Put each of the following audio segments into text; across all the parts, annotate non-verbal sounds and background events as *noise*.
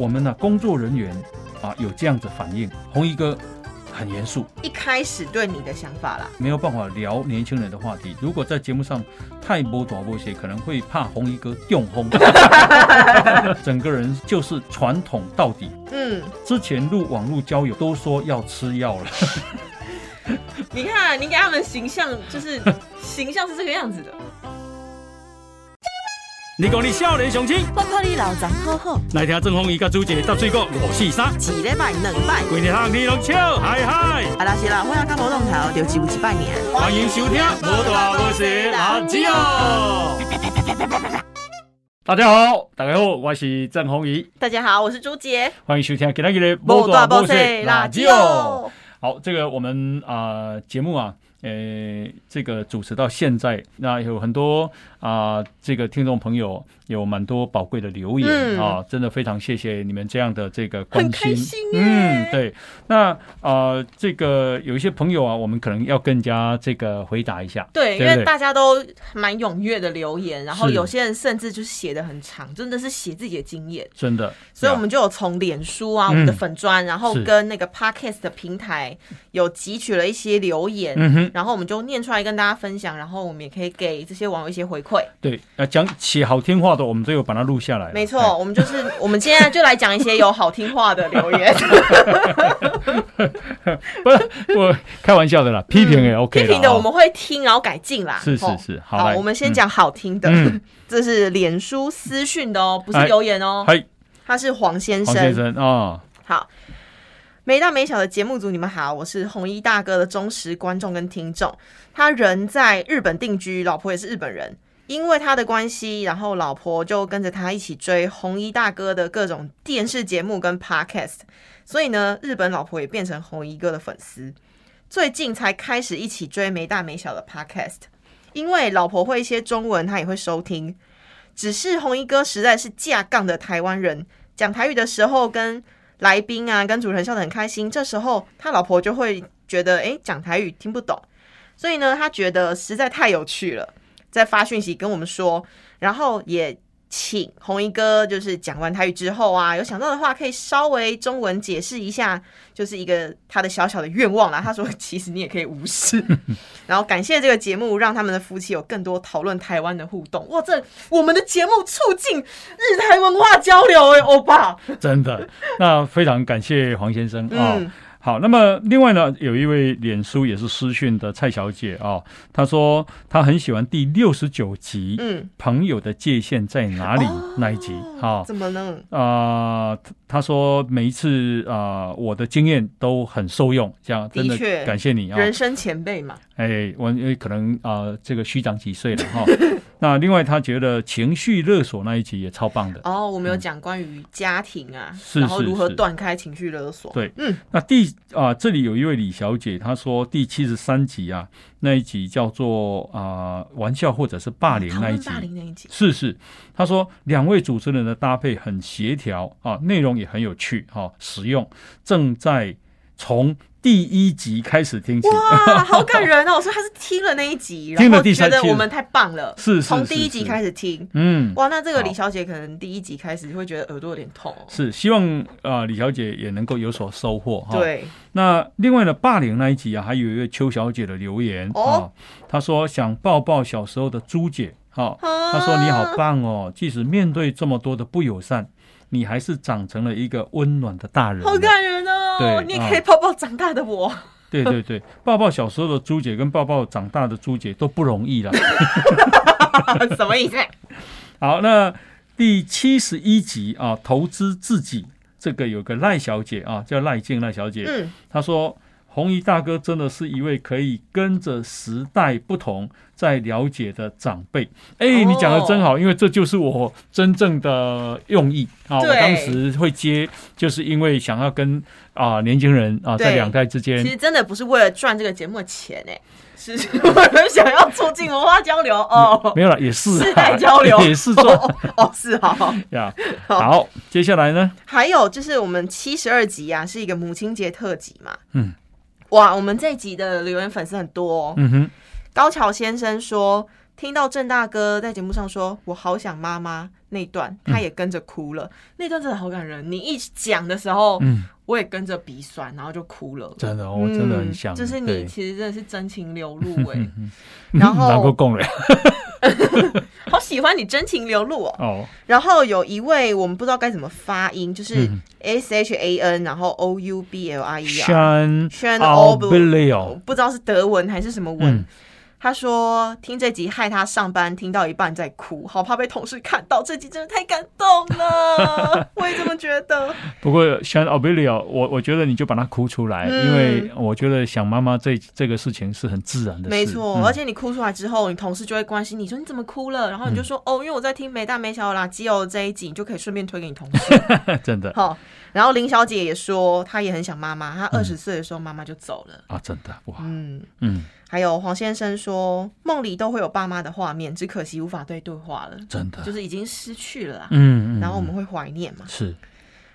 我们呢、工作人员啊有这样子反应，红衣哥很严肃，一开始对你的想法啦，没有办法聊年轻人的话题。如果在节目上太波短波些，可能会怕红衣哥用轰，*laughs* 整个人就是传统到底。嗯，之前录网络交友都说要吃药了，*laughs* 你看你给他们形象就是形象是这个样子的，你讲你少年雄心，我看你老张好好，来听郑鸿仪甲朱姐搭水果五四三，一礼拜两摆。规日通你拢笑嗨嗨。啊，若是啦，我要甲无动头，就只有一摆年。欢迎收听《无大无小垃圾哦》。*laughs* 大家好，大家好，我是郑鸿仪，大家好，我是朱杰，欢迎收听今天的《无大无小垃垃圾。哦，好，这个我们啊、节目啊，呃，这个主持到现在，那有很多啊、这个听众朋友有蛮多宝贵的留言、嗯啊，真的非常谢谢你们这样的这个关。开心耶嗯，对。那呃，这个有一些朋友啊，我们可能要更加这个回答一下。对，因为大家都蛮踊跃的留言，然后有些人甚至就是写的很长，真的是写自己的经验。真的，所以我们就有从脸书啊，我们的粉砖，然后跟那个 podcast 的平台有汲取了一些留言，嗯，然后我们就念出来跟大家分享，然后我们也可以给这些网友一些回馈。对，呃，讲起好听话的，我们都有把它录下来了。没错，我们就是 *laughs* 我们现在就来讲一些有好听话的留言，哎 *laughs* 不是我开玩笑的啦，批评也 OK 批评的我们会听，然后改进啦。是是是好好我们先讲好听的，嗯。*laughs* 这是脸书私讯的哦，不是哎留言哦，嗨，他是黄先黄先生啊，好，没大没小的节目组，你们好，我是红衣大哥的忠实观众跟听众。他人在日本定居，老婆也是日本人。因为他的关系，然后老婆就跟着他一起追红衣大哥的各种电视节目跟 podcast，所以呢，日本老婆也变成红衣哥的粉丝。最近才开始一起追没大没小的 podcast，因为老婆会一些中文，他也会收听。只是红衣哥实在是架杠的台湾人，讲台语的时候跟来宾啊、跟主持人笑得很开心，这时候他老婆就会觉得，诶，讲台语听不懂，所以呢，他觉得实在太有趣了，在发讯息跟我们说，然后也请红衣哥就是讲完台语之后啊，有想到的话可以稍微中文解释一下，就是一个他的小小的愿望啦。他说，其实你也可以无视，*laughs* 然后感谢这个节目，让他们的夫妻有更多讨论台湾的互动。哇，这我们的节目促进日台文化交流哎，欧巴，真的，那非常感谢黄先生啊。嗯好，那么另外呢，有一位脸书也是私讯的蔡小姐啊，她说她很喜欢第六十九集《嗯，朋友的界限在哪里》哦那一集啊。怎么呢？啊，她她说每一次啊、我的经验都很受用，这样真的感谢你啊。人生前辈嘛，哎，我因为可能啊、这个虚长几岁了哈。*laughs* 那另外，他觉得情绪勒索那一集也超棒的。哦，我们有讲关于家庭啊，是然后如何是断开情绪勒索。对嗯，那第啊、这里有一位李小姐，她说第七十三集啊，那一集叫做啊、玩笑或者是霸凌那一集霸。凌那一集，是是，她说两位主持人的搭配很协调啊，内容也很有趣哈、实用，正在从第一集开始听起。哇，好感人哦！*laughs* 所以他是听了那一集，然后觉得我们太棒了，是从第一集是开始听。嗯，哇，那这个李小姐可能第一集开始会觉得耳朵有点痛哦。是希望啊、李小姐也能够有所收获哈。。对，那另外呢，霸凌那一集啊，还有一位邱小姐的留言哦啊，她说想抱抱小时候的朱姐，哈、啊她说你好棒哦，即使面对这么多的不友善，你还是长成了一个温暖的大人。好感人哦！对你也可以抱抱长大的我。对对对，*laughs* 抱抱小时候的朱姐跟抱抱长大的朱姐都不容易了。*laughs* 什么意思？好，那第七十一集啊，投资自己，这个有个赖小姐啊，叫赖静赖小姐，嗯，她说。红衣大哥真的是一位可以跟着时代不同在了解的长辈。哎、哦你讲的真好，因为这就是我真正的用意啊！我对当时会接，就是因为想要跟啊、年轻人啊在对两代之间其实真的不是为了赚这个节目的钱哎，*laughs* 是想要促进文化交流哦。没有了，也是啊世代交流也是做哦哦，是好。*laughs* 呀。好，接下来呢？还有就是我们七十二集啊，是一个母亲节特辑嘛。嗯，哇，我们这一集的留言粉丝很多哦。嗯哼，高桥先生说，听到郑大哥在节目上说“我好想妈妈”那段，他也跟着哭了。那段真的好感人。你一讲的时候，嗯，我也跟着鼻酸，然后就哭了。真的，我真的很想，嗯就是你其实真的是真情流露哎、*laughs* 然后难过共了 *laughs* *laughs* 好喜欢你真情流露哦。哦，然后有一位我们不知道该怎么发音，就是嗯 S H A N，然后 O U B L I E R。山 Shan o b l i o，不知道是德文还是什么文。嗯他说听这集害他上班听到一半在哭，好怕被同事看到。这集真的太感动了，*laughs* 我也这么觉得。不过像奥贝利奥，我我觉得你就把它哭出来，嗯。因为我觉得想妈妈这这个事情是很自然的事，没错，嗯。而且你哭出来之后，你同事就会关心你说你怎么哭了，然后你就说、哦，因为我在听没大没小的垃圾哦这一集，你就可以顺便推给你同事。*laughs* 真的。好，然后林小姐也说她也很想妈妈，她二十岁的时候妈妈就走了。啊，真的哇，嗯，嗯，还有黄先生说梦里都会有爸妈的画面，只可惜无法对对话了，真的，就是已经失去了啦。嗯嗯，然后我们嗯会怀念嘛。是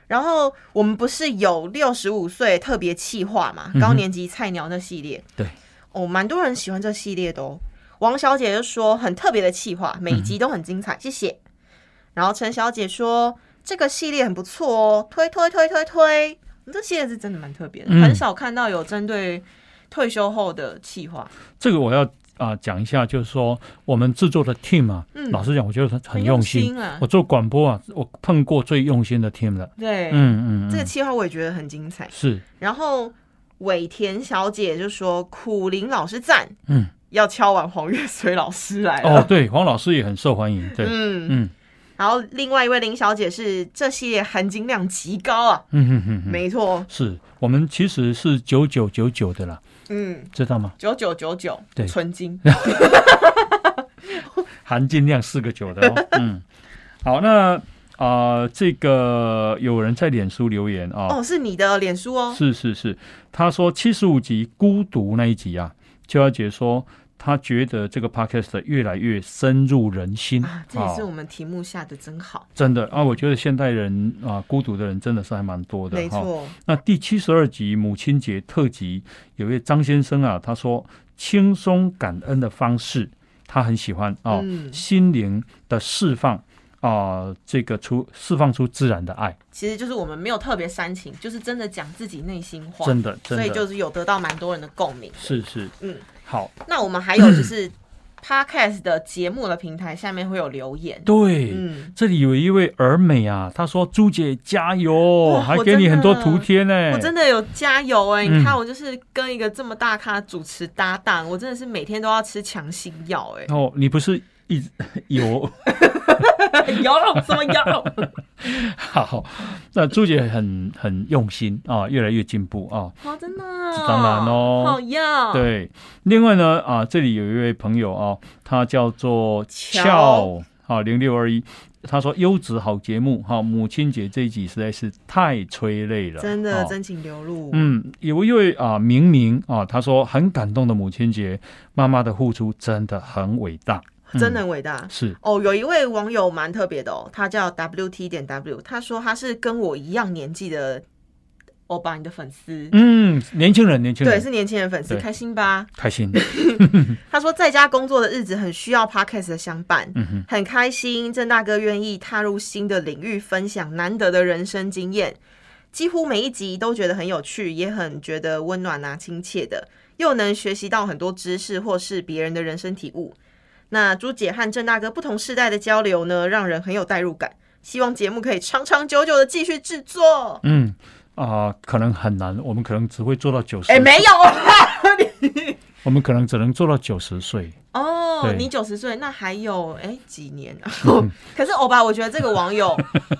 然后我们不是有六十五岁特别企划嘛，嗯高年级菜鸟那系列，对，哦，蛮多人喜欢这系列的哦。王小姐就说很特别的气划，每一集都很精彩，谢谢。然后陈小姐说这个系列很不错哦，推推推推推，这系列是真的蛮特别的，嗯很少看到有针对退休后的计划，这个我要啊讲一下，就是说我们制作的 team 啊，嗯老实讲，我觉得很很用用心。啊我。做广播啊，我碰过最用心的 team 了。对，嗯嗯，嗯这个计划我也觉得很精彩。是然后尾田小姐就说苦林老师赞，嗯要敲完黄月水老师来了。哦，对，黄老师也很受欢迎。对，嗯，嗯然后另外一位林小姐是这系列含金量极高啊，嗯嗯嗯嗯，没错，是我们其实是九九九九的啦，嗯，知道吗？九九九九，对。纯金，*laughs* 含金量四个九的哦。*laughs* 嗯，好，那啊、这个有人在脸书留言啊、哦，是你的脸书哦，是是是，他说七十五集孤独那一集啊，邱小姐说她觉得这个 podcast 越来越深入人心。啊，这也是哦我们题目下的真好，真的。啊，我觉得现代人啊，孤独的人真的是还蛮多的哈。没错，那第七十二集母亲节特辑，有一位张先生啊，他说轻松感恩的方式，他很喜欢哦，嗯。心灵的释放啊、这个出释放出自然的爱，其实就是我们没有特别煽情，就是真的讲自己内心话，真的真的。所以就是有得到蛮多人的共鸣。是是。嗯，好，那我们还有就是。*clears throat* Podcast 的节目的平台下面会有留言，对。嗯，这里有一位儿美啊，她说：“朱姐加油，哇还给你很多图贴呢。”我真的有加油哎、嗯你看我就是跟一个这么大咖主持搭档，我真的是每天都要吃强心药哎、哦，你不是一直 *laughs* 有 *laughs* 有什么有？*laughs* 好？那朱姐很很用心啊，越来越进步啊。哦，真的、哦，当然哦。好呀，，对，另外呢，啊，这里有一位朋友啊，他叫做俏啊零六二一，他说优质好节目哈、母亲节这一集实在是太催泪了，真的哦真情流露，嗯，有一位啊明明啊，他说很感动的母亲节，妈妈的付出真的很伟大，嗯真的很伟大。是哦，有一位网友蛮特别的哦，他叫 W T 点 W，他说他是跟我一样年纪的欧巴你的粉丝，嗯，年轻人，年轻人对，人是年轻人粉丝，对开心吧？开心，*laughs* *laughs* 他说在家工作的日子很需要 podcast 的相伴，很开心郑大哥愿意踏入新的领域，分享难得的人生经验。几乎每一集都觉得很有趣，也很觉得温暖啊、亲切的，又能学习到很多知识或是别人的人生体悟。那朱姐和郑大哥不同世代的交流呢，让人很有代入感。希望节目可以长长久久的继续制作。嗯啊、可能很难，我们可能只会做到九十，哎、没有啦，*laughs* 我们可能只能做到九十岁，哦，你九十岁，那还有哎、几年啊？*laughs* 可是欧巴，我觉得这个网友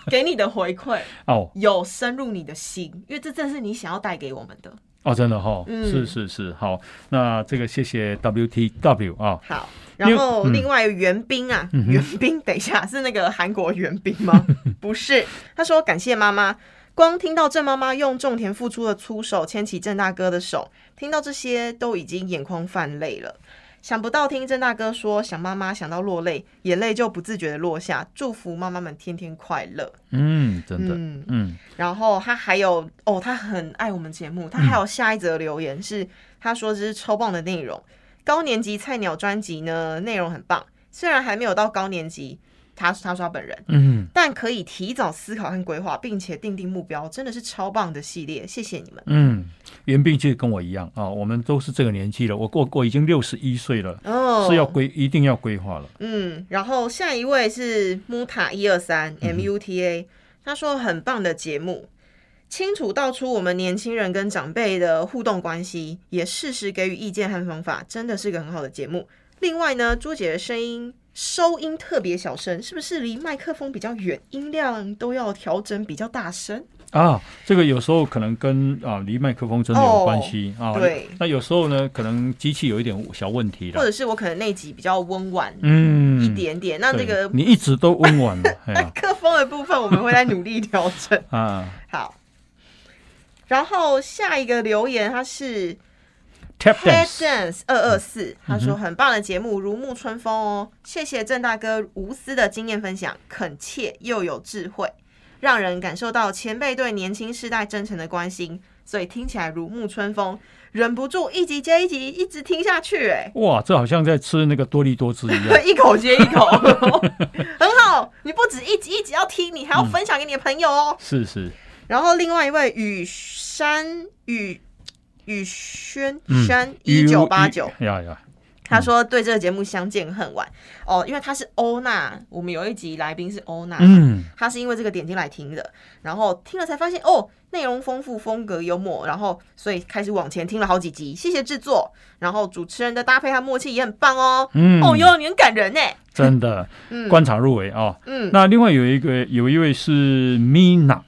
给你的回馈 *laughs* 哦有深入你的心，因为这正是你想要带给我们的。哦，真的哈、嗯是是是，好，那这个谢谢 WTW 啊，好，然后嗯另外袁冰啊，嗯哼袁冰，等一下是那个韩国袁冰吗？*laughs* 不是，他说感谢妈妈。光听到郑妈妈用种田付出的粗手牵起郑大哥的手，听到这些都已经眼眶泛泪了。想不到听郑大哥说想妈妈想到落泪，眼泪就不自觉的落下。祝福妈妈们天天快乐。嗯，真的，嗯嗯然后他还有哦，他很爱我们节目，他还有下一则留言是他说这是超棒的内容，高年级菜鸟专辑呢内容很棒，虽然还没有到高年级，他他说他本人，嗯。但可以提早思考和规划，并且定定目标，真的是超棒的系列，谢谢你们。嗯，袁斌其实跟我一样啊，我们都是这个年纪了，我我我已经六十一岁了，哦，是要规一定要规划了。嗯，然后下一位是 Muta 一二三嗯 M U T A，他说很棒的节目，清楚道出我们年轻人跟长辈的互动关系，也适时给予意见和方法，真的是个很好的节目。另外呢，朱姐的声音收音特别小声，是不是离麦克风比较远，音量都要调整比较大声？啊，这个有时候可能跟啊离麦克风真的有关系、啊。对，那有时候呢，可能机器有一点小问题了。或者是我可能那集比较温婉嗯，一点点，那这对个你一直都温婉 *laughs* 麦克风的部分我们会再努力调整。*laughs* 啊好，然后下一个留言他是，tap dance，Dance 二二四，他说很棒的节目，如沐春风哦，谢谢郑大哥无私的经验分享，恳切又有智慧，让人感受到前辈对年轻世代真诚的关心，所以听起来如沐春风，忍不住一集接一集一直听下去，哎。哇，这好像在吃那个多利多汁一样。*laughs* 一口接一口，*laughs* 很好。你不止一集一集要听，你还要分享给你的朋友哦。是是，然后另外一位雨山雨雨轩嗯山一九八九，呀呀，他说对这个节目相见恨晚。哦，因为他是欧娜，我们有一集来宾是欧娜，嗯，他是因为这个点进来听的，然后听了才发现哦，内容丰富，风格幽默，然后所以开始往前听了好几集，谢谢制作，然后主持人的搭配和默契也很棒哦，嗯。哦哟，你很感人呢，真的 *laughs* 嗯。观察入围哦。嗯，那另外有一个有一位是 Mina，M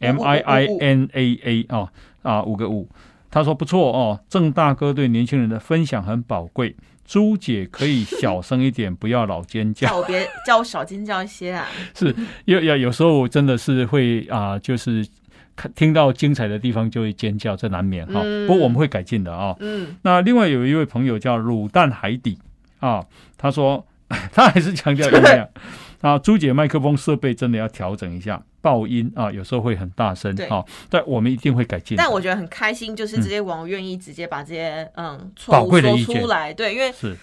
五五 I I N A A 啊啊五个五，他说不错哦，郑大哥对年轻人的分享很宝贵。朱姐可以小声一点，不要老尖叫。叫我别叫我少尖叫一些啊，*laughs* 是，有有有时候真的是会啊、就是看听到精彩的地方就会尖叫，这难免哈。嗯不过我们会改进的啊、嗯，那另外有一位朋友叫卤蛋海底啊，他说 *laughs* 他还是强调一下 *laughs* 啊，朱姐麦克风设备真的要调整一下，爆音啊，有时候会很大声对。啊，但我们一定会改进。但我觉得很开心，就是这些网友愿意直接把这些嗯错误说出来，对，因为是。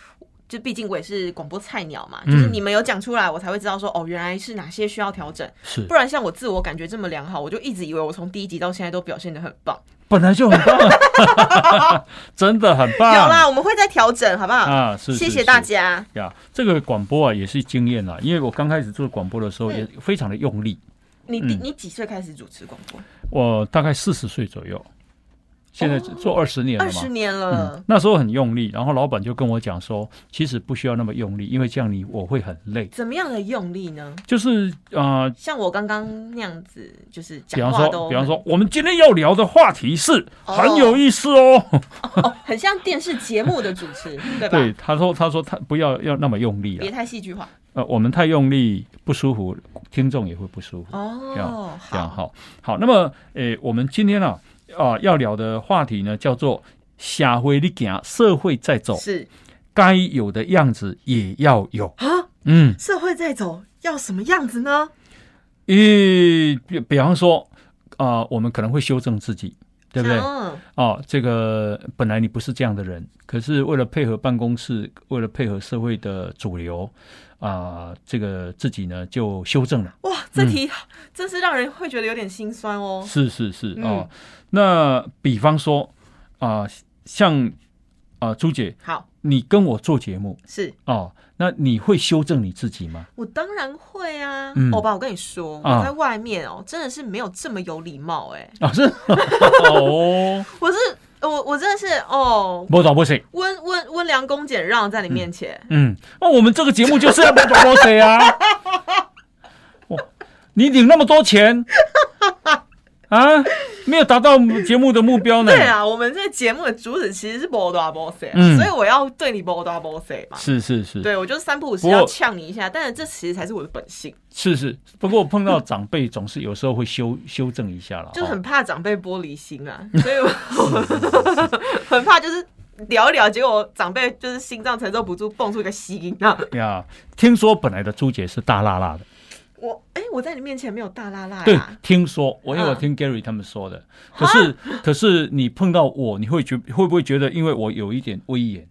就毕竟我也是广播菜鸟嘛，嗯。就是你们有讲出来，我才会知道说哦，原来是哪些需要调整，是。不，然像我自我感觉这么良好，我就一直以为我从第一集到现在都表现的很棒。本来就很棒，*laughs* 真的很棒。有啦，我们会再调整，好不好？啊，是，是谢谢大家。呀，这个广播啊也是经验啦，因为我刚开始做广播的时候也非常的用力，你嗯你几岁开始主持广播？我大概四十岁左右，现在做二十年了嘛二十。年了嗯，，那时候很用力，然后老板就跟我讲说，其实不需要那么用力，因为这样你我会很累。怎么样的用力呢？就是啊、呃像我刚刚那样子，就是比方说，比方说，我们今天要聊的话题是哦很有意思哦。哦，很像电视节目的主持，*laughs* 对吧？对，他说，他说他不要要那么用力别啊，太戏剧化呃，我们太用力不舒服，听众也会不舒服。这样哦。这样好，好，那么，诶，我们今天啊，啊、要聊的话题呢，叫做“社会你行，社会在走，是该有的样子也要有啊，”。嗯，社会在走要什么样子呢？咦比比方说，啊、我们可能会修正自己，对不对？嗯哦，这个本来你不是这样的人，可是为了配合办公室，为了配合社会的主流，啊、这个自己呢就修正了。哇，这题真是让人会觉得有点心酸哦。是是是嗯哦，那比方说啊、像啊、朱姐，好，你跟我做节目是哦，那你会修正你自己吗？我当然会啊。嗯欧巴，我跟你说，啊我在外面哦，真的是没有这么有礼貌哎。啊，是 *laughs* 哦，我是我我真的是哦，不找不行，温温温良恭俭让在你面前。嗯，那、我们这个节目就是要不找不谁啊？*laughs* 哇，你领那么多钱啊，没有达到节目的目标呢？对啊，我们这个节目的主旨其实是波多波塞，嗯所以我要对你波多波塞嘛。是是是，对，我就是三不五时要呛你一下，但是这其实才是我的本性，是是。不过碰到长辈，总是有时候会修修正一下了，就哦很怕长辈玻璃心啊，所以我 *laughs* 很怕就是聊一聊，结果长辈就是心脏承受不住，蹦出一个吸音啊！呀。听说本来的朱姐是大辣辣的。我哎、我在你面前没有大拉拉对呀，，听说我因为我嗯。听 Gary 他们说的，可是可是你碰到我，你会觉会不会觉得，因为我有一点威严？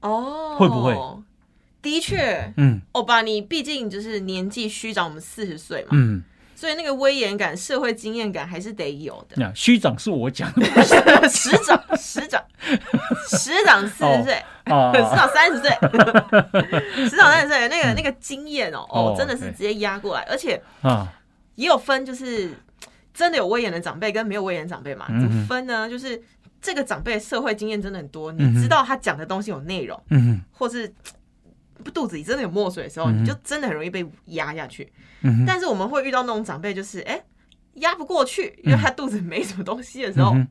哦，会不会？的确，嗯。欧巴，你毕竟就是年纪虚长我们四十岁嘛，嗯，所以那个威严感、社会经验感还是得有的。那虚长是我讲的 *laughs* *laughs* 师长，师长，师长四十岁，啊师长三十岁，师长 *laughs* 三十岁，那个那个经验哦，哦哦，真的是直接压过来，而且啊，也有分，就是真的有威严的长辈跟没有威严的长辈嘛。怎么分呢？就是这个长辈社会经验真的很多，你知道他讲的东西有内容，嗯或是嘖肚子里真的有墨水的时候，嗯你就真的很容易被压下去。嗯但是我们会遇到那种长辈，就是哎。压不过去，因为他肚子没什么东西的时候，嗯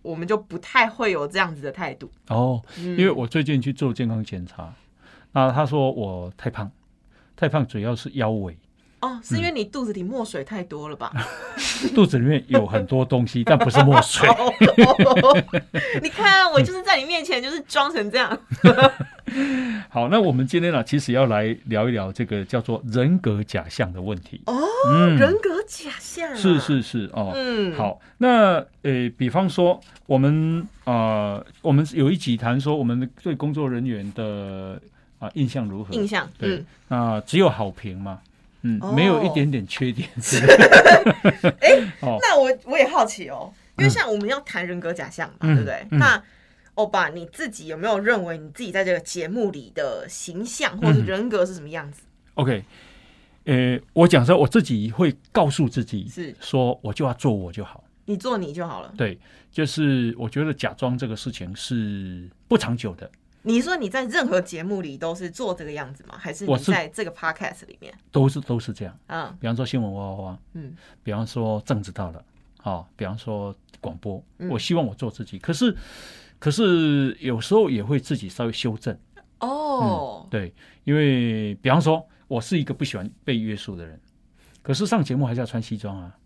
我们就不太会有这样子的态度。哦，嗯因为我最近去做健康检查，那他说我太胖，太胖主要是腰围，哦，是因为你肚子里墨水太多了吧？*laughs* 肚子里面有很多东西，*laughs* 但不是墨水。*laughs* 哦你看，我就是在你面前就是装成这样。*laughs* 好，那我们今天呢，其实要来聊一聊这个叫做人格假象的问题。哦，嗯。人格假象、啊、是是是哦，嗯，，好，那呃，比方说我们啊、呃我们有一集谈说我们对工作人员的啊、印象如何？印象，对嗯，那只有好评嘛，嗯，哦。没有一点点缺点之类的。*laughs* *laughs* 哦，那我我也好奇哦，因为像我们要谈人格假象嘛，嗯对不对？嗯。那欧巴你自己有没有认为你自己在这个节目里的形象或者是嗯人格是什么样子？OK，呃，我讲说我自己会告诉自己，是说我就要做我就好。你做你就好了。对，就是我觉得假装这个事情是不长久的，你说你在任何节目里都是做这个样子吗？还是你我在这个 podcast 里面？都是都是这样。嗯比方说新闻哇哇哇，嗯，比方说政治到了，啊，比方说广播，嗯我希望我做自己，可是可是有时候也会自己稍微修正，哦，对，因为比方说我是一个不喜欢被约束的人，可是上节目还是要穿西装啊。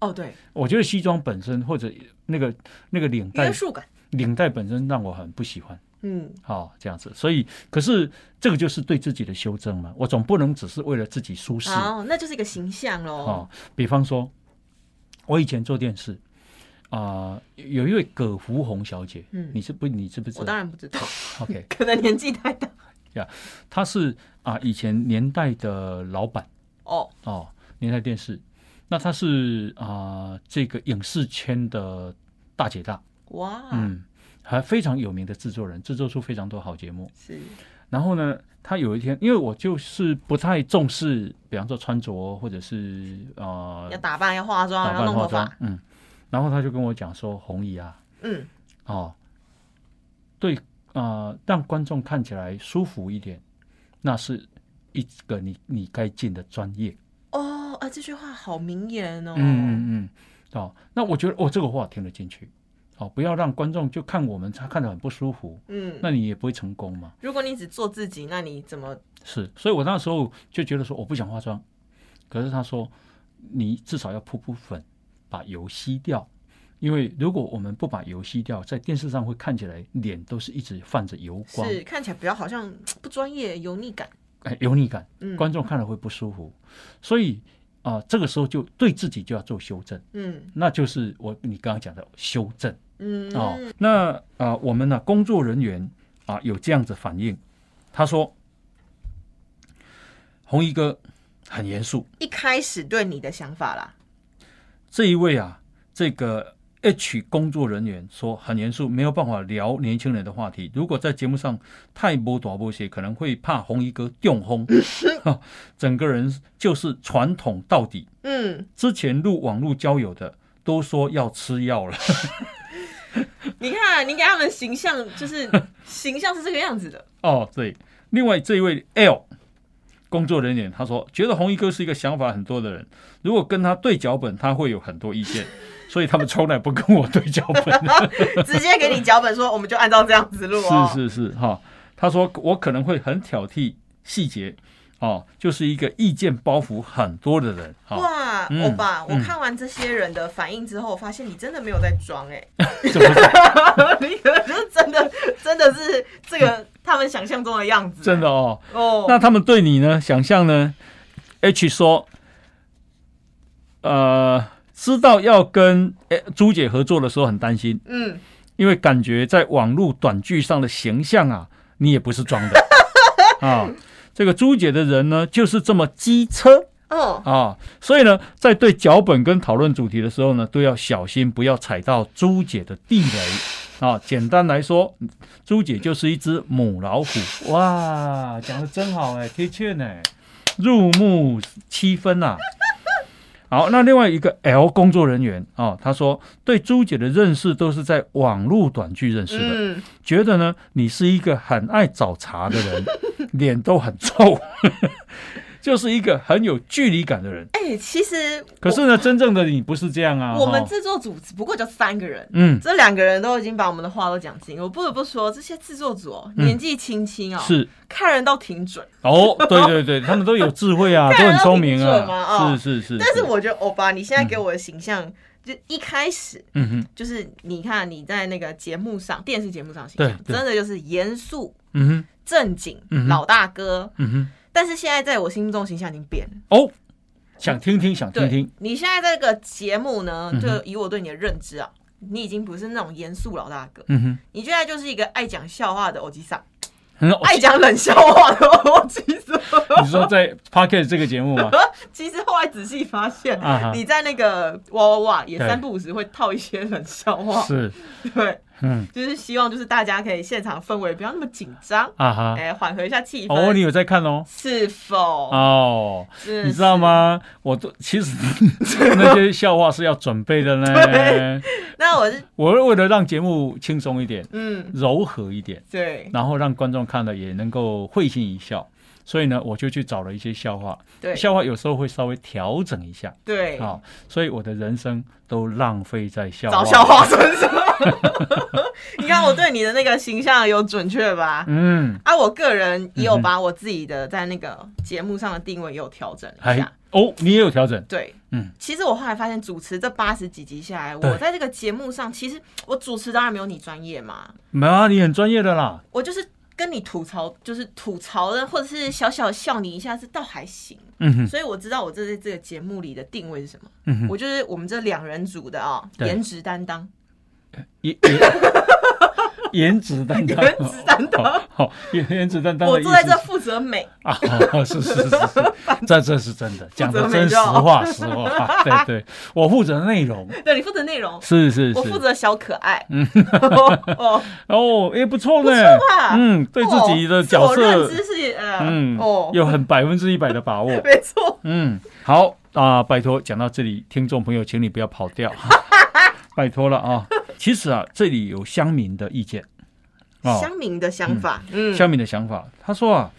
哦，对，我觉得西装本身或者那个那个领带约束感，领带本身让我很不喜欢，嗯，好、这样子，所以可是这个就是对自己的修正嘛，我总不能只是为了自己舒适，哦，那就是一个形象喽。哦，比方说，我以前做电视啊、有一位葛福红小姐，嗯。你是不你知不知道？我当然不知道，？OK，*laughs* 可能年纪太大。呀她是啊、以前年代的老板。哦，哦，年代电视，那她是啊、这个影视圈的大姐大，哇，嗯，还非常有名的制作人，制作出非常多好节目。是，然后呢，她有一天，因为我就是不太重视，比方说穿着或者是呃要打扮，要化妆，打要弄头扮化妆发，，嗯，然后他就跟我讲说，红姨啊，嗯，哦，对啊、呃让观众看起来舒服一点，那是一个你你该尽的专业。哦，啊，这句话好名言哦。嗯嗯嗯，哦，那我觉得哦，这个话听得进去。哦，不要让观众就看我们，他看得很不舒服，嗯，那你也不会成功嘛。如果你只做自己，那你怎么？是，所以我那时候就觉得说我不想化妆，可是他说你至少要铺铺粉，把油吸掉，因为如果我们不把油吸掉，在电视上会看起来脸都是一直泛着油光，是看起来比较好像不专业、油腻感。哎，油腻感，嗯，观众看了会不舒服，所以啊、这个时候就对自己就要做修正，嗯那就是我你刚刚讲的修正嗯哦。那啊、我们呢、工作人员啊有这样子反应，他说红衣哥很严肃。一开始对你的想法啦，这一位啊，这个 H 工作人员说很严肃，没有办法聊年轻人的话题。如果在节目上太波短波些，可能会怕红衣哥中轰，*laughs* 哈整个人就是传统到底。嗯，之前录网络交友的都说要吃药了，*laughs* 你看你给他们形象就是形象是这个样子的，*laughs* 哦，对。另外这一位 L 工作人员他说，觉得红衣哥是一个想法很多的人，如果跟他对脚本，他会有很多意见，*laughs* 所以他们从来不跟我对脚本。直接给你脚本说，我们就按照这样子录哦。*laughs* 是是是哈，他说我可能会很挑剔细节，哦，就是一个意见包袱很多的人哈，哇，嗯欧巴，我嗯看完这些人的反应之后，我发现你真的没有在装哎、*laughs* *laughs* 是不是？你可是真的，真的是这个他们想象中的样子，真的哦。哦。那他们对你呢？想象呢？H 说，呃，知道要跟诶朱姐合作的时候很担心，嗯，因为感觉在网络短剧上的形象啊，你也不是装的。*laughs* 啊。这个朱姐的人呢，就是这么机车哦，啊，所以呢，在对脚本跟讨论主题的时候呢，都要小心，不要踩到朱姐的地雷。啊。简单来说，朱姐就是一只母老虎。哇，讲的真好哎，贴切呢，入木七分呐、好，那另外一个 L 工作人员啊，他说对朱姐的认识都是在网络短剧认识的，嗯，觉得呢你是一个很爱找茬的人，脸都很臭，*laughs* 就是一个很有距离感的人。哎、其实可是呢，真正的你不是这样啊。我们哈制作组只不过就三个人。嗯这两个人都已经把我们的话都讲尽，我不得不说，这些制作组哦，嗯年纪轻轻哦，是看人都挺准。哦，对对对，他们都有智慧啊，*laughs* 都很聪明啊，哦是是是。但是我觉得欧巴，你现在给我的形象，就一开始嗯哼就是你看你在那个节目上，电视节目上形象，真的就是严肃嗯哼正经、嗯老大哥。嗯哼，但是现在在我心目中形象已经变了。哦，想听听想听对听，，你现在这个节目呢就以我对你的认知啊，你已经不是那种严肃老大哥，嗯哼。你现在就是一个爱讲笑话的欧吉桑，很爱讲冷笑话的欧吉桑。你说在 p o c k e t 这个节目吗？*laughs* 其实后来仔细发现你在那个哇哇哇也三不五时会套一些冷笑话，是，对，嗯 *laughs* 就是希望就是大家可以现场氛围不要那么紧张，啊哈，哎，缓和一下气氛。哦，你有在看哦。是否？哦，是你知道？吗？我都其实 *laughs* 那些笑话是要准备的呢。*laughs* 对那我是我是为了让节目轻松一点、嗯，柔和一点，对然后让观众看了也能够会心一笑，所以呢，我就去找了一些笑话。对笑话有时候会稍微调整一下对，啊、所以我的人生都浪费在笑话。找笑话身上。*laughs* 你看我对你的那个形象有准确吧？嗯，啊，我个人也有把我自己的在那个节目上的定位也有调整一还下。哦，你也有调整，对，嗯，其实我后来发现，主持这八十几集下来，我在这个节目上，其实我主持当然没有你专业嘛，没有啊，你很专业的啦。我就是跟你吐槽，就是吐槽的，或者是小小笑你一下，是倒还行。嗯哼，所以我知道我这在这个节目里的定位是什么，嗯哼，我就是我们这两人组的啊、对颜值担当。颜值担当，颜值担当好，颜颜值担当我坐在这负责美，啊，哦是是是是，这这是真的，讲的真实话实话，对对，我负责内容，对你负责内容，是是是，我负责小可爱。嗯哦，哦，也不错呢，嗯，对自己的哦角色，知是呃，嗯，哦，有很百分之一百的把握，没错，嗯，好啊，拜托，讲到这里，听众朋友，请你不要跑掉，拜托了啊。其实啊，这里有乡民的意见，哦，乡民的想法，嗯，乡民的想法，他说啊，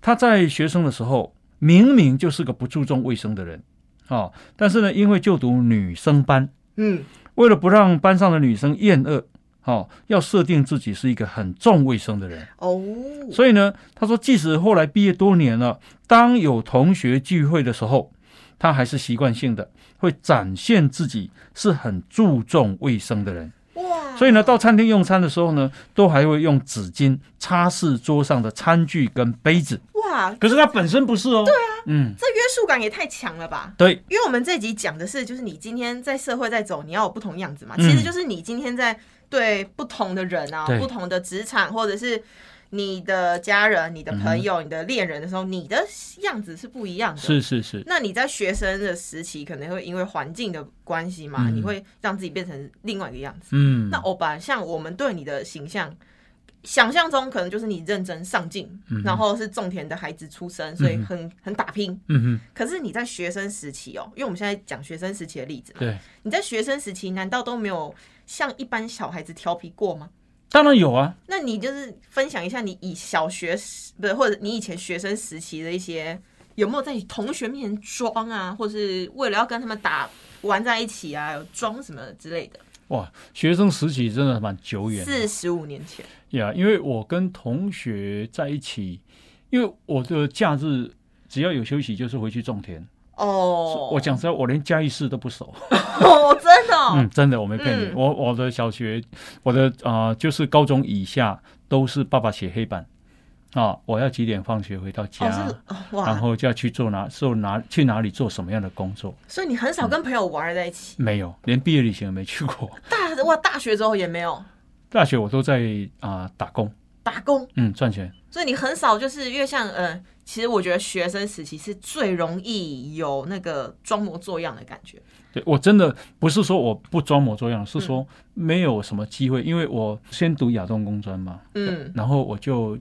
他在学生的时候明明就是个不注重卫生的人哦，但是呢，因为就读女生班，嗯，为了不让班上的女生厌恶，哦，要设定自己是一个很重卫生的人，哦，所以呢，他说，即使后来毕业多年了，当有同学聚会的时候，他还是习惯性的会展现自己是很注重卫生的人。哇，所以呢，到餐厅用餐的时候呢，都还会用纸巾擦拭桌上的餐具跟杯子。哇，可是他本身不是哦。对啊，嗯，这约束感也太强了吧？对，因为我们这集讲的是，就是你今天在社会在走，你要有不同样子嘛。嗯其实就是你今天在对不同的人啊，不同的职场，或者是你的家人、你的朋嗯友、你的恋人的时候，你的样子是不一样的。是是是，那你在学生的时期，可能会因为环境的关系嘛，嗯你会让自己变成另外一个样子。嗯那欧巴，像我们对你的形象，想象中可能就是你认真上进，然后是种田的孩子出身，所以很很打拼。嗯哼，可是你在学生时期哦，因为我们现在讲学生时期的例子嘛，对，你在学生时期难道都没有像一般小孩子调皮过吗？当然有啊。那你就是分享一下你以小学时不是或者你以前学生时期的一些有没有在你同学面前装啊，或是为了要跟他们打玩在一起啊，有装什么之类的？哇，学生时期真的蛮久远的四十五年前，呀因为我跟同学在一起，因为我的假日只要有休息就是回去种田。哦，我讲实在，我连嘉义市都不熟。*laughs* 哦，真的、哦，嗯，真的，我没骗你。嗯。我我的小学，我的啊、呃就是高中以下都是爸爸写黑板。啊，我要几点放学回到家，然哇，后就要去做哪做哪去哪里做什么样的工作。所以你很少跟朋友玩在一起，没有，连毕业旅行也没去过。大哇大学之后也没有，大学我都在啊、打工。打工，嗯，赚钱，所以你很少就是越像呃，其实我觉得学生时期是最容易有那个装模作样的感觉。对我真的不是说我不装模作样，是说没有什么机会，因为我先读亚东工专嘛，嗯。然后我就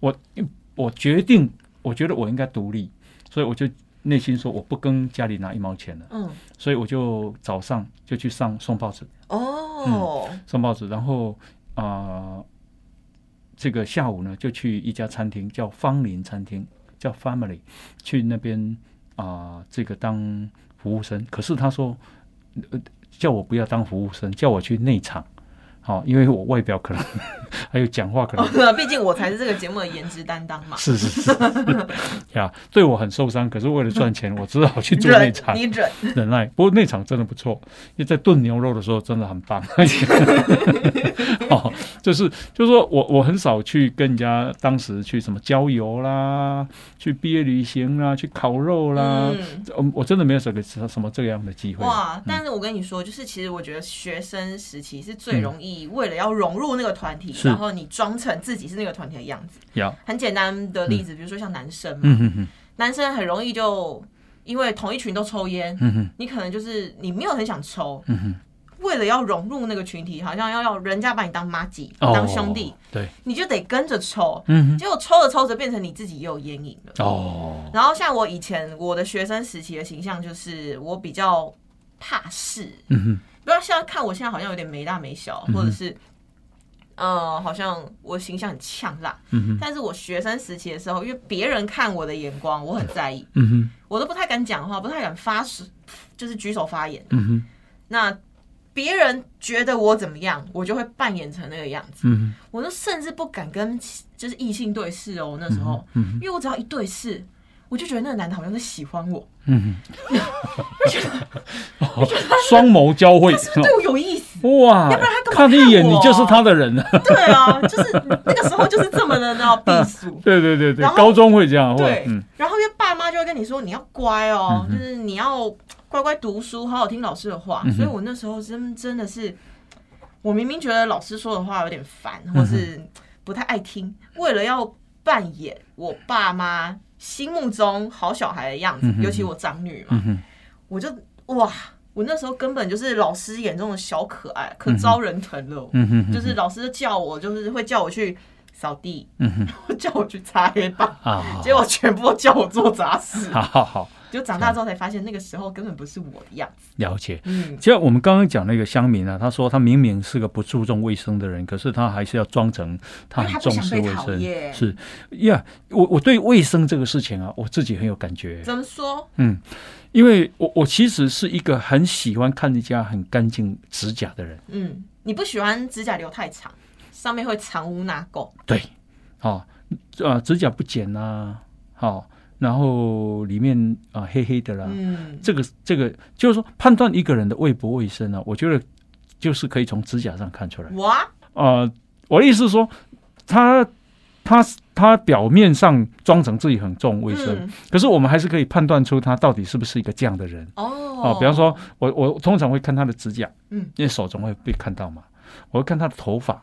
我我决定，我觉得我应该独立，所以我就内心说我不跟家里拿一毛钱了，嗯，所以我就早上就去上送报纸，哦，送报纸，然后啊、呃这个下午呢就去一家餐厅叫芳林餐厅，叫 Family，去那边啊、这个当服务生。可是他说，叫我不要当服务生，叫我去内场。好、因为我外表可能 *laughs* 还有讲话可能哦，毕竟我才是这个节目的颜值担当嘛。是是是呀，对我很受伤。可是为了赚钱，我只好去做内，场你忍，忍耐。不过内场真的不错，因为在炖牛肉的时候真的很棒。*laughs* 哦，就是就是说我我很少去跟人家当时去什么郊游啦，去毕业旅行啦，去烤肉啦，嗯。嗯，我真的没有什个什么这样的机会。哇！但是我跟你说，就是其实我觉得学生时期是最容易为了要融入那个团体，然后你装成自己是那个团体的样子。呀，很简单的例子，比如说像男生嘛，嗯哼哼，男生很容易就因为同一群都抽烟，嗯，你可能就是你没有很想抽，嗯，为了要融入那个群体，好像要要人家把你当妈吉、哦当兄弟，，对，你就得跟着抽。嗯，结果抽着抽着变成你自己也有烟瘾了。哦，然后像我以前我的学生时期的形象，就是我比较怕事，嗯哼，不要现在看我现在好像有点没大没小，嗯或者是。呃，好像我形象很呛辣，但是我学生时期的时候，因为别人看我的眼光，我很在意，我都不太敢讲话，不太敢发誓，就是举手发言。那别人觉得我怎么样，我就会扮演成那个样子。我都甚至不敢跟就是异性对视哦，那时候，嗯，因为我只要一对视，我就觉得那个男的好像在喜欢我，*laughs* 嗯哼，哦双眸交汇，对我有意思。哇要不然他看一眼你就是他的人了。对啊，就是那个时候就是这么的那避 *laughs* 暑。对对对对高中会这样，会对，嗯然后因为爸妈就会跟你说你要乖哦，嗯就是你要乖乖读书，好好听老师的话。嗯所以我那时候真真的是，我明明觉得老师说的话有点烦，嗯或是不太爱听，为了要扮演我爸妈心目中好小孩的样子，嗯尤其我长女嘛，嗯，我就哇，我那时候根本就是老师眼中的小可爱，可招人疼了。嗯，就是老师叫我，就是会叫我去扫地，嗯 *laughs* 叫我去擦黑板。啊，结果全部都叫我做杂事，好好好就长大之后才发现，那个时候根本不是我的样子。了解。嗯，其实我们刚刚讲那个乡民啊，他说他明明是个不注重卫生的人，可是他还是要装成他很重视卫生。是呀，我我对卫生这个事情啊，我自己很有感觉。怎么说？嗯，因为我我其实是一个很喜欢看人家很干净指甲的人。嗯，你不喜欢指甲留太长，上面会藏污纳垢。对，哦，呃，指甲不剪呐、好、然后里面啊、黑黑的啦，嗯，这个这个就是说判断一个人的卫不卫生呢、我觉得就是可以从指甲上看出来。哇，呃，我的意思是说，他他他表面上装成自己很重卫生，嗯。可是我们还是可以判断出他到底是不是一个这样的人。哦。哦，比方说，我我通常会看他的指甲，嗯，因为手总会被看到嘛，我会看他的头发，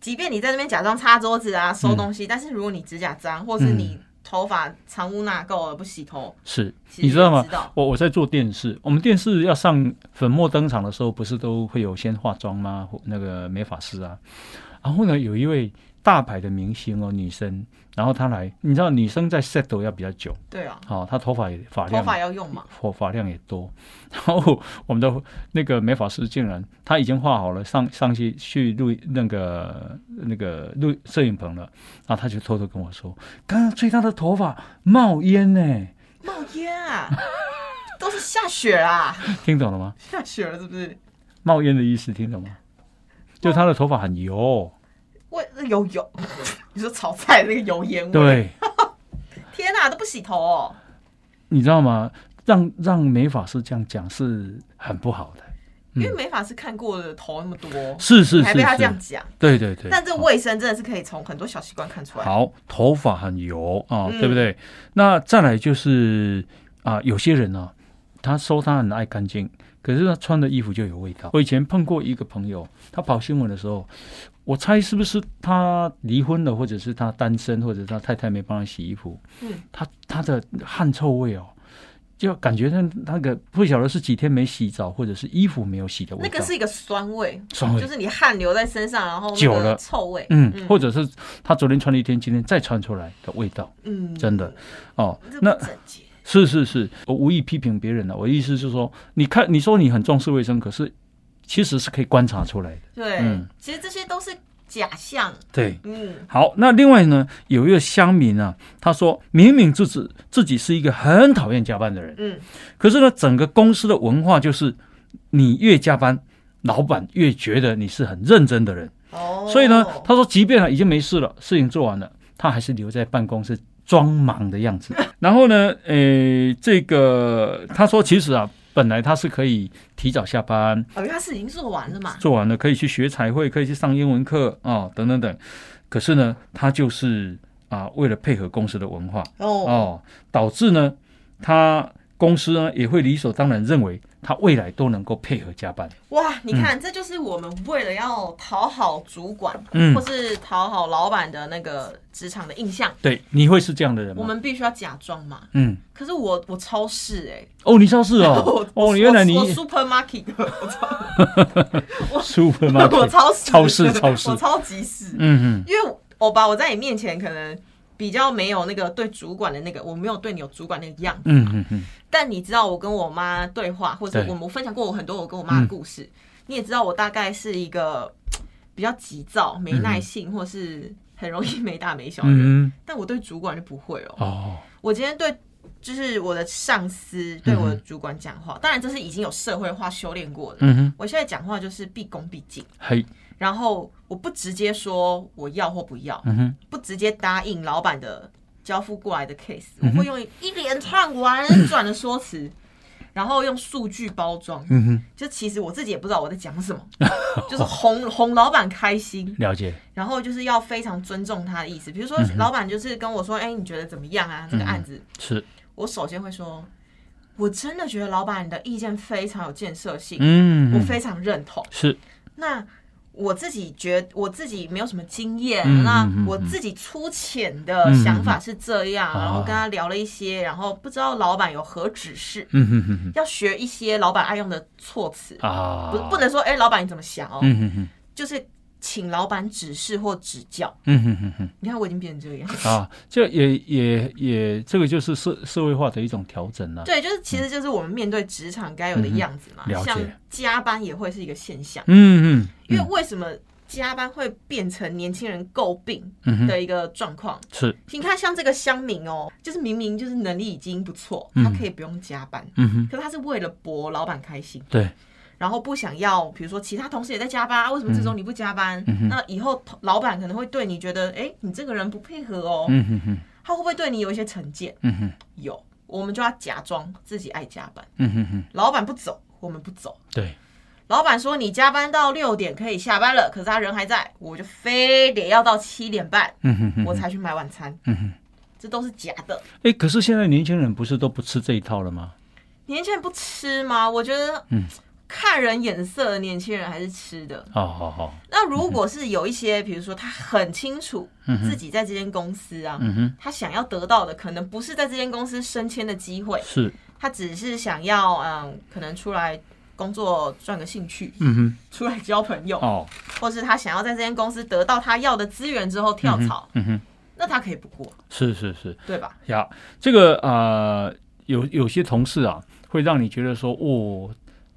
即便你在那边假装擦桌子啊、嗯。收东西，但是如果你指甲脏，或是你头发藏污纳垢而不洗头，是你知道吗道？我我在做电视，我们电视要上粉墨登场的时候，不是都会有先化妆吗？或那个美发师啊，然后呢，有一位大牌的明星哦，女生，然后她来，你知道女生在 set 都要比较久，对啊，哦，她头发也发头量发要用嘛。发发量也多，然后我们的那个美发师竟然他已经画好了，上上去去录那个那个录摄影棚了，然后他就偷偷跟我说，刚刚吹她的头发冒烟呢，冒烟啊，*laughs* 都是下雪啊，听懂了吗？下雪了是不是？冒烟的意思听懂吗？就她的头发很油，为有油，*laughs* 你说炒菜那个油烟味，，对，*laughs* 天哪、都不洗头哦。你知道吗？让让美发师这样讲是很不好的，因为美发师看过的头那么多，是是是还被他这样是，讲。对对对。但这卫生真的是可以从很多小习惯看出来。好，头发很油啊，嗯对不对？那再来就是啊，有些人呢、他说他很爱干净，可是他穿的衣服就有味道。我以前碰过一个朋友，他跑新闻的时候，我猜是不是他离婚了，或者是他单身，或者他太太没帮他洗衣服，嗯，他他的汗臭味哦。就感觉他那个不晓得是几天没洗澡，或者是衣服没有洗的味道。那个是一个酸味，酸味就是你汗留在身上，然后久了臭味，嗯，或者是他昨天穿了一天，今天再穿出来的味道，嗯，真的哦。那。是是是，我无意批评别人了。我的意思是说，你看你说你很重视卫生，可是其实是可以观察出来的。对，嗯其实这些都是假象，对，嗯，好，那另外呢，有一个乡民啊，他说明明自己自己是一个很讨厌加班的人，嗯，可是呢，整个公司的文化就是你越加班，老板越觉得你是很认真的人。哦，所以呢，他说，即便啊已经没事了，事情做完了，他还是留在办公室装忙的样子。*laughs* 然后呢，诶，这个他说，其实啊，本来他是可以提早下班，哦，因为他事已经做完了嘛，做完了可以去学彩绘，可以去上英文课啊、等等等。可是呢，他就是啊，为了配合公司的文化哦，哦，导致呢，他公司呢也会理所当然认为他未来都能够配合加班。哇，你看，这就是我们为了要讨好主管，嗯。或是讨好老板的那个职场的印象，对，你会是这样的人吗？我们必须要假装嘛。嗯，可是我我超市哎、哦，你超市哦，*laughs* 哦，原来你 supermarket，*laughs* 我超 *laughs* supermarket 我超市超市超市。我超级市，嗯嗯。因为我吧我在你面前可能比较没有那个对主管的那个，我没有对你有主管那个样子。嗯嗯嗯。但你知道我跟我妈对。话，或者我们分享过我很多我跟我妈的故事，你也知道我大概是一个比较急躁、没耐性，或是很容易没大没小的人。但我对主管就不会哦。哦，我今天对就是我的上司对我的主管讲话，当然这是已经有社会化修炼过的。嗯哼，我现在讲话就是毕恭毕敬，嘿，然后我不直接说我要或不要，嗯，不直接答应老板的交付过来的 case，、嗯我会用一连串婉转的说辞，*laughs* 然后用数据包装。嗯哼，就其实我自己也不知道我在讲什么，*laughs* 就是哄哄老板开心，了解，然后就是要非常尊重他的意思。比如说，老板就是跟我说：“哎、你觉得怎么样啊？这个案子。是，我首先会说：“我真的觉得老板你的意见非常有建设性，嗯，我非常认同。是，那我自己觉我自己没有什么经验，嗯那我自己粗浅的想法是这样，然后跟他聊了一些，然后不知道老板有何指示，嗯哼哼哼，要学一些老板爱用的措辞，啊，不不能说哎、老板你怎么想哦，嗯哼哼，就是请老板指示或指教。嗯哼哼哼。你看我已经变成这个样子。啊，这也也也，这个就是社社会化的一种调整了、对，就是其实就是我们面对职场该有的样子嘛，像加班也会是一个现象，嗯嗯，因为为什么加班会变成年轻人诟病的一个状况？是，你看，像这个乡民哦，就是明明就是能力已经不错，嗯。他可以不用加班，嗯哼，可是他是为了博老板开心，对，然后不想要，比如说其他同事也在加班，啊为什么这周你不加班？嗯那以后老板可能会对你觉得，哎，你这个人不配合哦，嗯哼哼，他会不会对你有一些成见？嗯哼，有，我们就要假装自己爱加班，嗯哼哼，老板不走，我们不走。对，老板说你加班到六点可以下班了，可是他人还在，我就非得要到七点半嗯哼哼，我才去买晚餐，嗯哼，这都是假的。哎，可是现在年轻人不是都不吃这一套了吗？年轻人不吃吗？我觉得，嗯看人眼色的年轻人还是吃的。好好好，那如果是有一些，比如说他很清楚自己在这间公司啊，嗯，他想要得到的可能不是在这间公司升迁的机会，是，他只是想要嗯，可能出来工作赚个兴趣，嗯哼，出来交朋友，哦，或是他想要在这间公司得到他要的资源之后跳槽，嗯哼，那他可以不过，是是是，对吧？呀，这个呃，有有些同事啊，会让你觉得说，哦，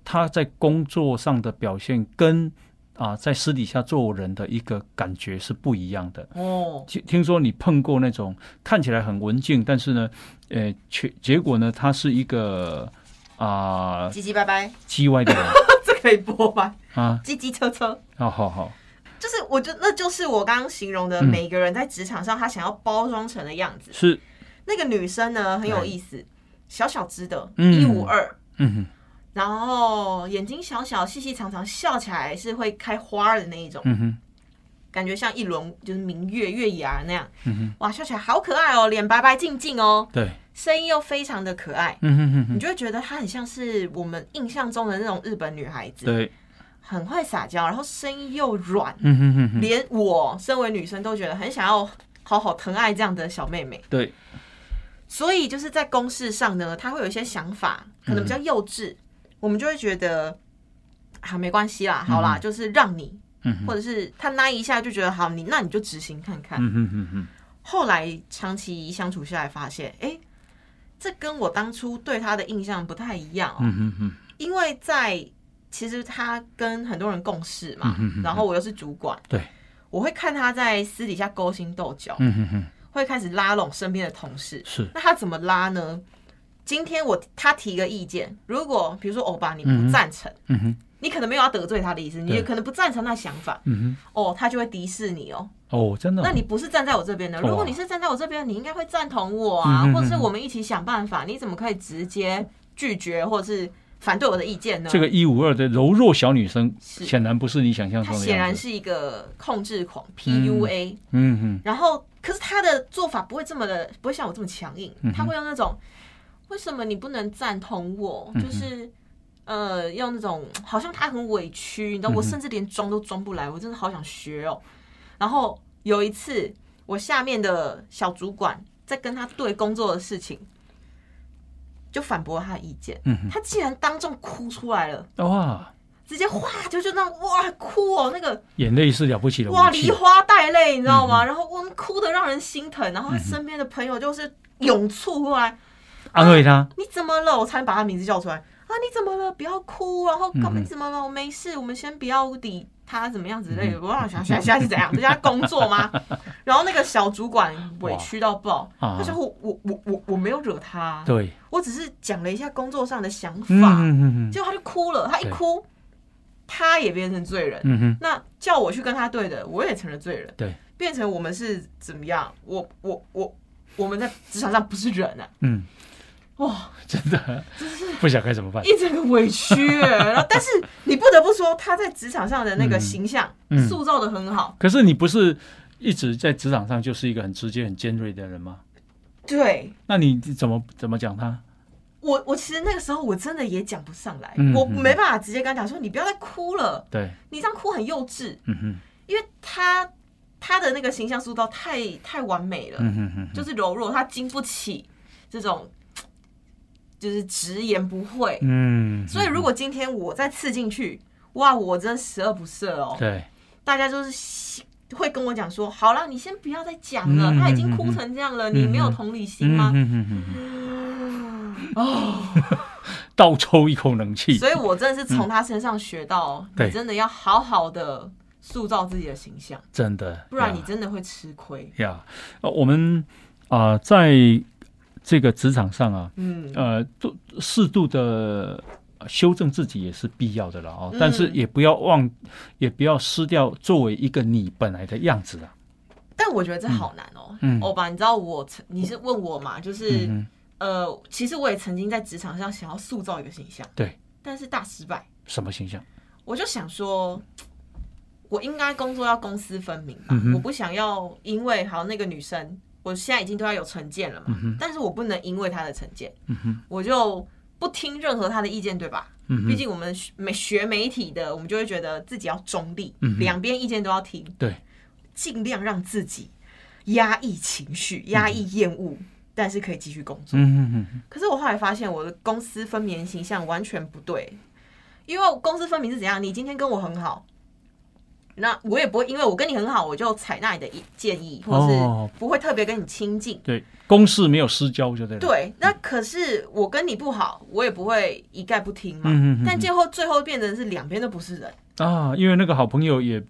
他在工作上的表现跟啊、在私底下做人的一个感觉是不一样的。哦，听听说你碰过那种看起来很文静，但是呢，呃，却结果呢，他是一个啊唧唧拜拜，叽歪的人。*laughs* 这可以播吗？啊，唧唧车车。好好好，就是我觉得那就是我刚刚形容的嗯。每一个人在职场上他想要包装成的样子。是，那个女生呢很有意思，小小只的，嗯。一五二，嗯哼，然后眼睛小小、细细长长，笑起来是会开花的那一种，嗯哼，感觉像一轮就是明月月牙那样。嗯哼，哇，笑起来好可爱哦，脸白白净净哦，对，声音又非常的可爱，嗯哼哼哼，你就会觉得她很像是我们印象中的那种日本女孩子，对，很会撒娇，然后声音又软，嗯哼哼哼，连我身为女生都觉得很想要好好疼爱这样的小妹妹。对，所以就是在公事上呢，她会有一些想法，可能比较幼稚，我们就会觉得啊没关系啦，好啦，就是让你，嗯或者是他拉一下就觉得好，你那你就执行看看。嗯哼哼哼，后来长期相处下来，发现哎、诶这跟我当初对他的印象不太一样哦、嗯因为在其实他跟很多人共事嘛，嗯哼哼。然后我又是主管，对，我会看他在私底下勾心斗角，嗯哼哼，会开始拉拢身边的同事。是，那他怎么拉呢？今天我他提个意见，如果比如说欧巴你不赞成，嗯哼，你可能没有要得罪他的意思，你也可能不赞成他想法，嗯哦，他就会敌视你哦。哦，真的哦，那你不是站在我这边的，如果你是站在我这边，你应该会赞同我啊，或者是我们一起想办法。你怎么可以直接拒绝或者是反对我的意见呢？这个一五二的柔弱小女生，显然不是你想象中的她。显然是一个控制狂 PUA，、嗯哼，然后可是她的做法不会这么的，不会像我这么强硬，嗯他会用那种为什么你不能赞同我，嗯就是。呃，用那种好像他很委屈，你知道，嗯我甚至连装都装不来，我真的好想学哦。然后有一次，我下面的小主管在跟他对工作的事情，就反驳他的意见，嗯，他竟然当众哭出来了，哇，直接哗就就那种哇哭哦，那个眼泪是了不起的哇，梨。花带泪，你知道嗯吗？然后我哭的让人心疼，然后他身边的朋友就是涌簇 *laughs* 过来，安慰他，你怎么了？我才把他名字叫出来啊！你怎么了？不要哭，然后干嘛？嗯你怎么了？我没事，我们先不要理他，怎么样之类的。我想想现在是怎样？这家工作吗？然后那个小主管委屈到爆，啊他说我我我我我没有惹他，对，我只是讲了一下工作上的想嗯法，结果他就哭了。他一哭，他也变成罪人。嗯，那叫我去跟他对的，我也成了罪人。对，变成我们是怎么样？我我我我们在职场上不是人啊！嗯，哇，真的不晓得该怎么办。一整个委屈耶。*laughs* 然后，但是你不得不说，他在职场上的那个形象塑造的很好。可是你不是一直在职场上就是一个很直接、很尖锐的人吗？对那你怎么怎么讲他？我，我其实那个时候我真的也讲不上来，嗯我没办法直接跟他讲说，你不要再哭了，对，你这样哭很幼稚，嗯哼，因为他他的那个形象塑造太太完美了。嗯哼哼，就是柔弱，他经不起这种就是直言不讳。嗯，所以如果今天我再刺进去，哇，我真十恶不赦哦！对，大家就是会跟我讲说，好了，你先不要再讲了，嗯他已经哭成这样了，你没有同理心吗？嗯哼哼哼哦，*laughs* 倒抽一口冷气。所以我真的是从他身上学到，对你真的要好好的塑造自己的形象，真的，不然你真的会吃亏。呀，呃我们啊、在这个职场上啊，嗯，呃，度适度的修正自己也是必要的了哦，嗯但是也不要忘，也不要失掉作为一个你本来的样子啊。但我觉得这好难哦。嗯欧巴，你知道我曾你是问我嘛？就是。嗯呃，其实我也曾经在职场上想要塑造一个形象，对，但是大失败。什么形象？我就想说，我应该工作要公私分明吧，嗯我不想要因为好那个女生，我现在已经对她有成见了嘛，但是我不能因为他的成见，嗯，我就不听任何他的意见，对吧？毕竟我们学媒学媒体的，我们就会觉得自己要中立，两边意见都要听，对，尽量让自己压抑情绪、压抑厌恶，但是可以继续工作。可是我后来发现，我的公私分明形象完全不对，因为公私分明是怎样？你今天跟我很好，那我也不会因为我跟你很好，我就采纳你的意建议，或哦是不会特别跟你亲近。对，公事没有私交就对了。，对，那可是我跟你不好，我也不会一概不听嘛。嗯但最后最后变成是两边都不是人，啊，因为那个好朋友也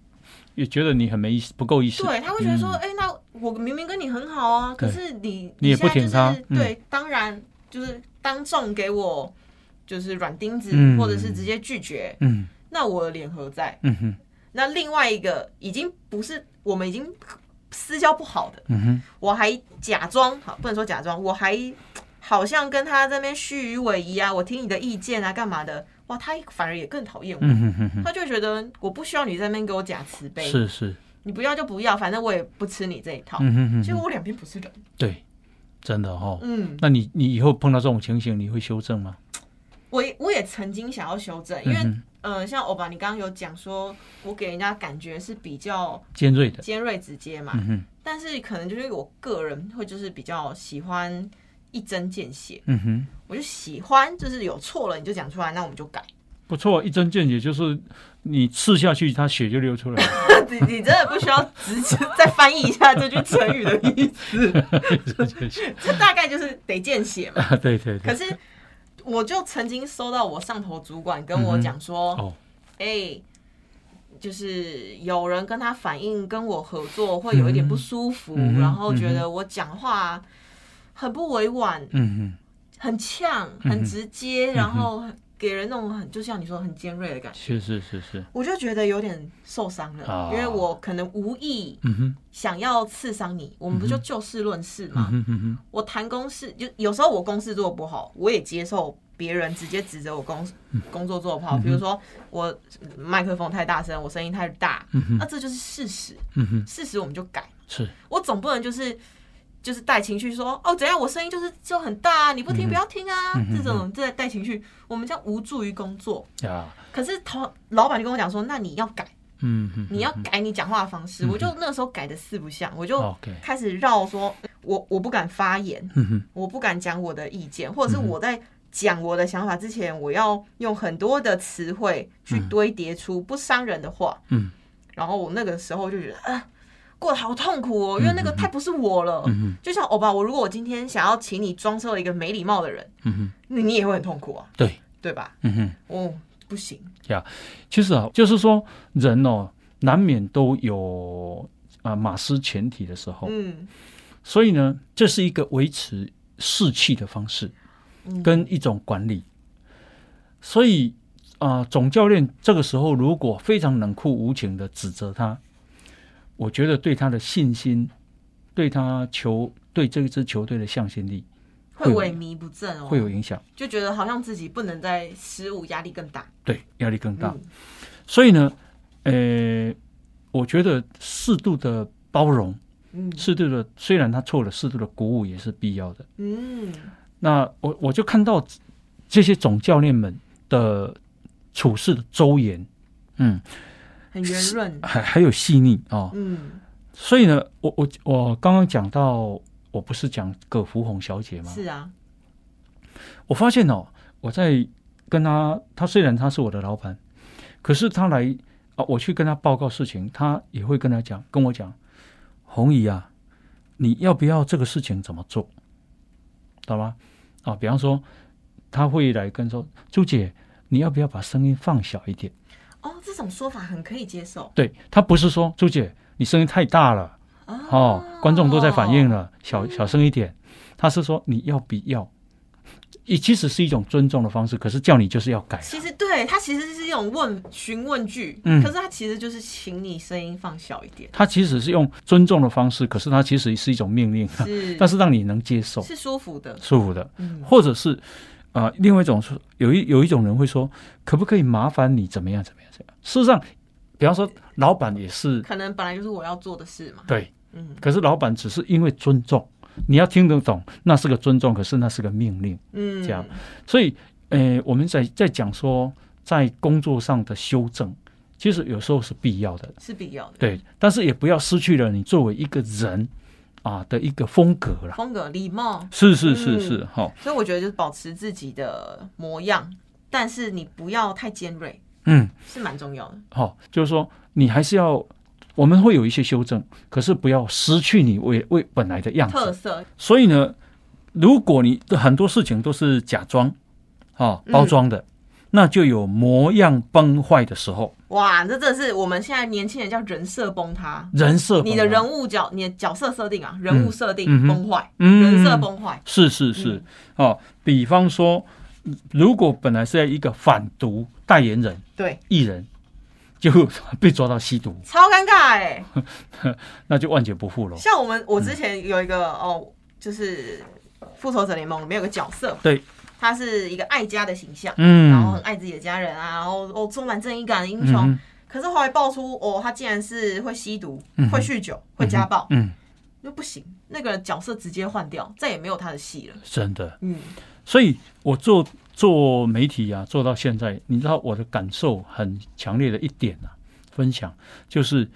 也觉得你很没意思，不够意思。对他会觉得说，嗯哎、那我明明跟你很好啊，可是你你也不现在就是挺他嗯对，当然就是当众给我就是软钉子，嗯或者是直接拒绝，嗯那我的脸何在？嗯哼那另外一个已经不是我们已经私交不好的，嗯哼，我还假装好，不能说假装，我还好像跟他这边虚与委蛇啊，我听你的意见啊，干嘛的？哇，他反而也更讨厌我，嗯哼哼哼，他就觉得我不需要你在那边给我假慈悲，是是，你不要就不要，反正我也不吃你这一套。嗯哼哼哼，结果我两边不是人，对，真的哈、嗯，那你你以后碰到这种情形，你会修正吗？我也我也曾经想要修正，因为呃，像欧巴，你刚刚有讲说，我给人家感觉是比较尖锐的，尖锐直接嘛，嗯哼，但是可能就是我个人会就是比较喜欢一针见血，嗯哼，我就喜欢就是有错了你就讲出来，那我们就改。不错，一针见血，就是你刺下去，它血就流出来了。*laughs* 你你真的不需要直接再翻译一下这句成语的意思，*laughs* *laughs* 这大概就是得见血嘛。啊，对对对，可是我就曾经收到我上头主管跟我讲说，哦，哎、就是有人跟他反映跟我合作会有一点不舒服，嗯然后觉得我讲话很不委婉，嗯很呛，很直接，然后给人那种很就像你说很尖锐的感哼，觉。是是是是，我就觉得有点受伤了，啊。因为我可能无意想要刺伤你，我们不就就事论事嘛？我谈公事，就有时候我公事做不好，我也接受别人直接指责我工工作做不好。比如说我麦克风太大声，我声音太大，那这就是事实。事实我们就改，是，我总不能就是就是带情绪说哦怎样，我声音就是就很大啊，你不听不要听啊，这种这带情绪，我们这样无助于工作。呀，可是头老板就跟我讲说，那你要改，嗯哼，你要改你讲话的方式。我就那个时候改的四不像，我就开始绕说，我我不敢发言，嗯，我不敢讲我的意见，或者是我在讲我的想法之前，我要用很多的词汇去堆叠出不伤人的话。嗯，然后我那个时候就觉得，啊，过得好痛苦哦，因为那个太不是我了。嗯就像欧巴，我如果我今天想要请你装作一个没礼貌的人，嗯哼，那你也会很痛苦啊，对，对吧？嗯哼。哦，不行呀，其实啊，就是说人哦，难免都有啊马失前蹄的时候，嗯，所以呢，这是一个维持士气的方式，嗯跟一种管理。所以啊、总教练这个时候如果非常冷酷无情的指责他，我觉得对他的信心，对他球对这支球队的向心力会萎靡不振哦，会有影响，就觉得好像自己不能再失误，压力更大。对压力更大。嗯所以呢，呃，我觉得适度的包容。嗯适度的，虽然他错了，适度的鼓舞也是必要的。嗯，那我我就看到这些总教练们的处事的周延，嗯，很圆润。还还有细腻哦。嗯所以呢，我我我刚刚讲到，我不是讲葛福红小姐吗？是啊，我发现哦，我在跟他，他虽然他是我的老板，可是他来啊，我去跟他报告事情，他也会跟他讲，跟我讲，红姨啊，你要不要这个事情怎么做，懂吗？啊，比方说，他会来跟说，朱姐，你要不要把声音放小一点？哦，这种说法很可以接受。对他不是说朱姐你声音太大了哦，观众都在反应了，小小声一点。他是说你要不要？也其实是一种尊重的方式，可是叫你就是要改。其实对他其实是一种问询问句，嗯可是他其实就是请你声音放小一点，他其实是用尊重的方式，可是他其实是一种命令，是 *laughs* 但是让你能接受、是舒服的。舒服的，嗯或者是啊、呃另外一种是有一有一种人会说，可不可以麻烦你怎么样怎么样怎么样？事实上，比方说老板也是可能本来就是我要做的事嘛。对，嗯可是老板只是因为尊重，你要听得懂，那是个尊重，可是那是个命令。嗯，这样所以，呃，我们在在讲说，在工作上的修正，其实有时候是必要的，是必要的。对，但是也不要失去了你作为一个人啊的一个风格啦。风格礼貌，是是是嗯是，哈、所以我觉得就是保持自己的模样，但是你不要太尖锐，嗯，是蛮重要的。好、就是说你还是要，我们会有一些修正，可是不要失去你为为本来的样子。特色，所以呢，如果你的很多事情都是假装，啊、包装的，那就有模样崩坏的时候，哇，这真的是我们现在年轻人叫人设崩塌。人设你的人物角，你的角色设定啊，人物设定崩坏，嗯。人设崩坏，是是是，哦，比方说，如果本来是一个反毒代言人、对，艺人，就被抓到吸毒，超尴尬哎、*laughs* 那就万劫不复了。像我们，我之前有一个、哦，就是复仇者联盟里面有个角色，对，他是一个爱家的形象，嗯然后嗯很爱自己的家人啊，然后哦充满正义感的英雄。嗯可是后来爆出哦，他竟然是会吸毒、嗯会酗酒、会家暴，嗯就不行，那个角色直接换掉，再也没有他的戏了。真的。嗯，所以我做做媒体啊，做到现在，你知道我的感受很强烈的一点啊，分享就是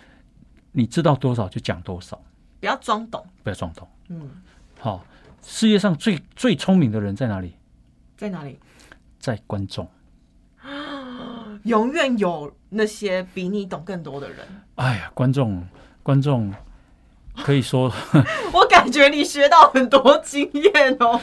你知道多少就讲多少，不要装懂。不要装懂。嗯，好、世界上最最聪明的人在哪里？在哪里？在观众。永远有那些比你懂更多的人。哎呀，观众，观众可以说 *laughs* 我感觉你学到很多经验哦。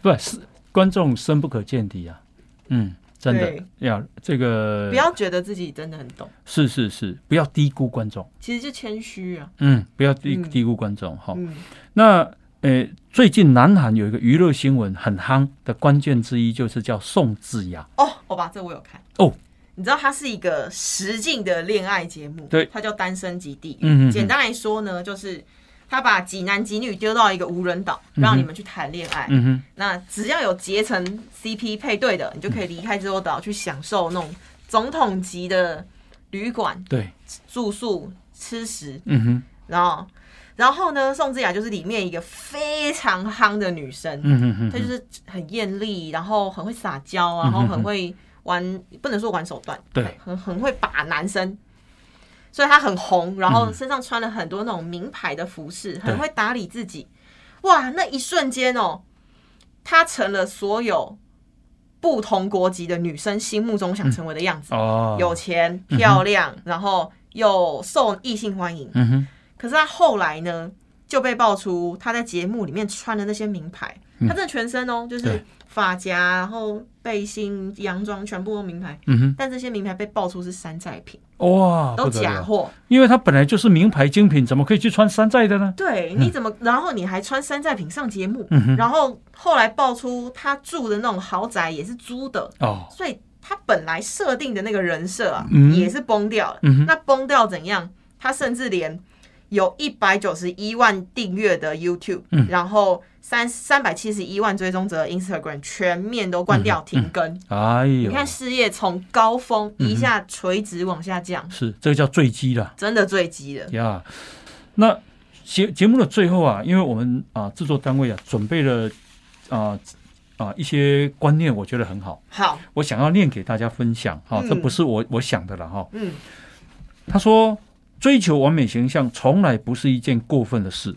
不是观众深不可见底啊。嗯，真的对要这个不要觉得自己真的很懂，是是是，不要低估观众。其实就谦虚啊。嗯，不要低嗯低估观众哈。嗯，那呃，最近南韩有一个娱乐新闻很夯的关键之一，就是叫宋智雅。哦，好吧，这我有看哦。你知道它是一个实境的恋爱节目，对它叫《单身即地狱》。嗯嗯嗯简单来说呢，就是他把几男几女丢到一个无人岛，让你们去谈恋爱。嗯哼，那只要有结成 CP 配对的，你就可以离开这座岛，去享受那种总统级的旅馆对，住宿、吃食。嗯哼，然后，然后呢，宋智雅就是里面一个非常夯的女生，她就是很艳丽，然后很会撒娇然后很会玩，不能说玩手段，对，很很会把男生，所以她很红，然后嗯。身上穿了很多那种名牌的服饰，很会打理自己。哇，那一瞬间哦，她成了所有不同国籍的女生心目中想成为的样子，哦，有钱、漂亮，然后又受异性欢迎。可是他后来呢，就被爆出他在节目里面穿的那些名牌，他真的全身哦，就是对发夹，然后背心、洋装，全部都名牌。嗯哼，但这些名牌被爆出是山寨品，哇，都不得了，假货。因为他本来就是名牌精品，怎么可以去穿山寨的呢？对，你怎么？然后你还穿山寨品上节目，然后后来爆出他住的那种豪宅也是租的，哦，所以他本来设定的那个人设啊，嗯也是崩掉了。嗯哼，那崩掉怎样？他甚至连有一百九十一万订阅的 YouTube，、嗯。然后三三百七十一万追踪者的 Instagram 全面都关掉、停更。哎呦，你看事业从高峰一下垂直往下降，是这个叫坠机了真的坠机了。呀。那节节目的最后啊，因为我们啊制作单位啊准备了啊啊一些观念，我觉得很好，好，我想要念给大家分享哈、嗯。这不是我我想的了哈、嗯，他说：“追求完美形象从来不是一件过分的事，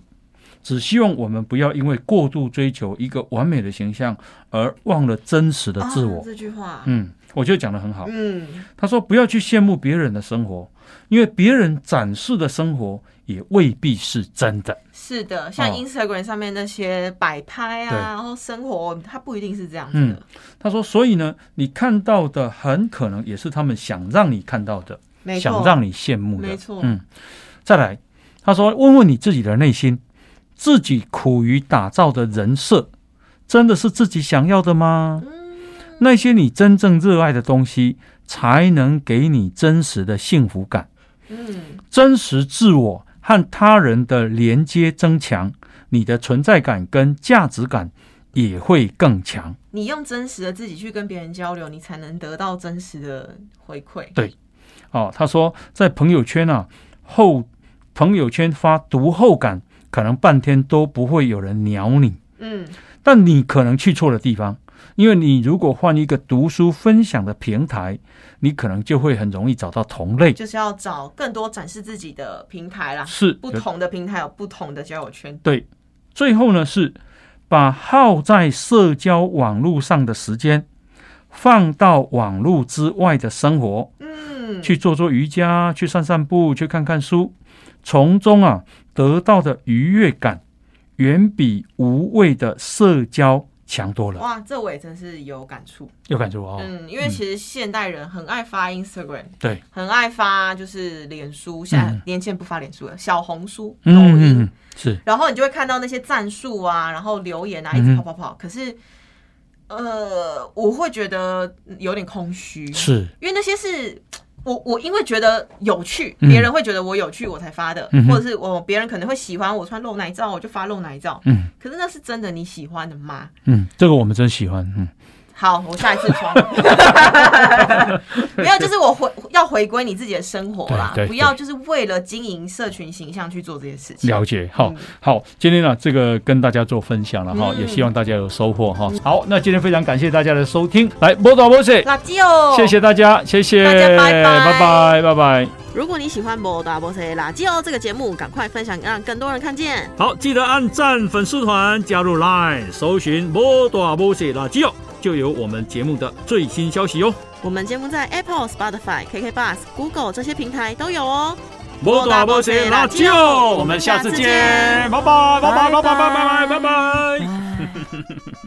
只希望我们不要因为过度追求一个完美的形象而忘了真实的自我。啊这句话，嗯，我觉得讲的很好。嗯，他说：“不要去羡慕别人的生活，因为别人展示的生活也未必是真的。是的，像哦 Instagram 上面那些摆拍啊，对然后生活，它不一定是这样子嗯。他说：“所以呢，你看到的很可能也是他们想让你看到的，想让你羡慕的。没错嗯，再来，他说：问问你自己的内心，自己苦于打造的人设，真的是自己想要的吗？嗯那些你真正热爱的东西，才能给你真实的幸福感。嗯，真实自我和他人的连接增强，你的存在感跟价值感也会更强。你用真实的自己去跟别人交流，你才能得到真实的回馈。哦，他说在朋友圈啊后，朋友圈发读后感，可能半天都不会有人鸟你，嗯，但你可能去错了地方，因为你如果换一个读书分享的平台，你可能就会很容易找到同类。就是要找更多展示自己的平台啦。是不同的平台有不同的交友圈。对，最后呢是把耗在社交网络上的时间，放到网络之外的生活，嗯，去做做瑜伽，去散散步，去看看书，从中啊得到的愉悦感，远比无谓的社交强多了。哇，这我也真是有感触。有感触哦？嗯，因为其实现代人很爱发 Instagram，对，很爱发就是脸书，现在嗯。年轻人不发脸书了，小红书、抖音，嗯嗯嗯，是。然后你就会看到那些赞数啊，然后留言啊，一直跑跑跑。可是，呃，我会觉得有点空虚，是，因为那些是我我因为觉得有趣，嗯别人会觉得我有趣，我才发的，嗯或者是我别人可能会喜欢我穿露奶照，我就发露奶照。嗯可是那是真的你喜欢的吗？嗯，这个我们真喜欢，嗯好，我下一次 *laughs* 穿。没有，就是我回要回归你自己的生活啦，不要就是为了经营社群形象去做这些事情。了解，好嗯好，今天呢，这个跟大家做分享了哈，嗯也希望大家有收获哈。好，那今天非常感谢大家的收听，来，波多波西，垃圾哦，谢谢大家，谢谢，大家拜拜拜拜，拜拜。如果你喜欢《波导波塞垃圾哦》这个节目，赶快分享，让更多人看见。好，记得按赞粉丝团，加入 Line，搜寻波多波西垃圾哦，就有我们节目的最新消息哦。我们节目在 Apple、Spotify、KK Bus、Google 这些平台都有哦。波大波谢垃圾哦，我们下次见，拜拜，拜拜，拜拜，拜拜，拜拜。*laughs*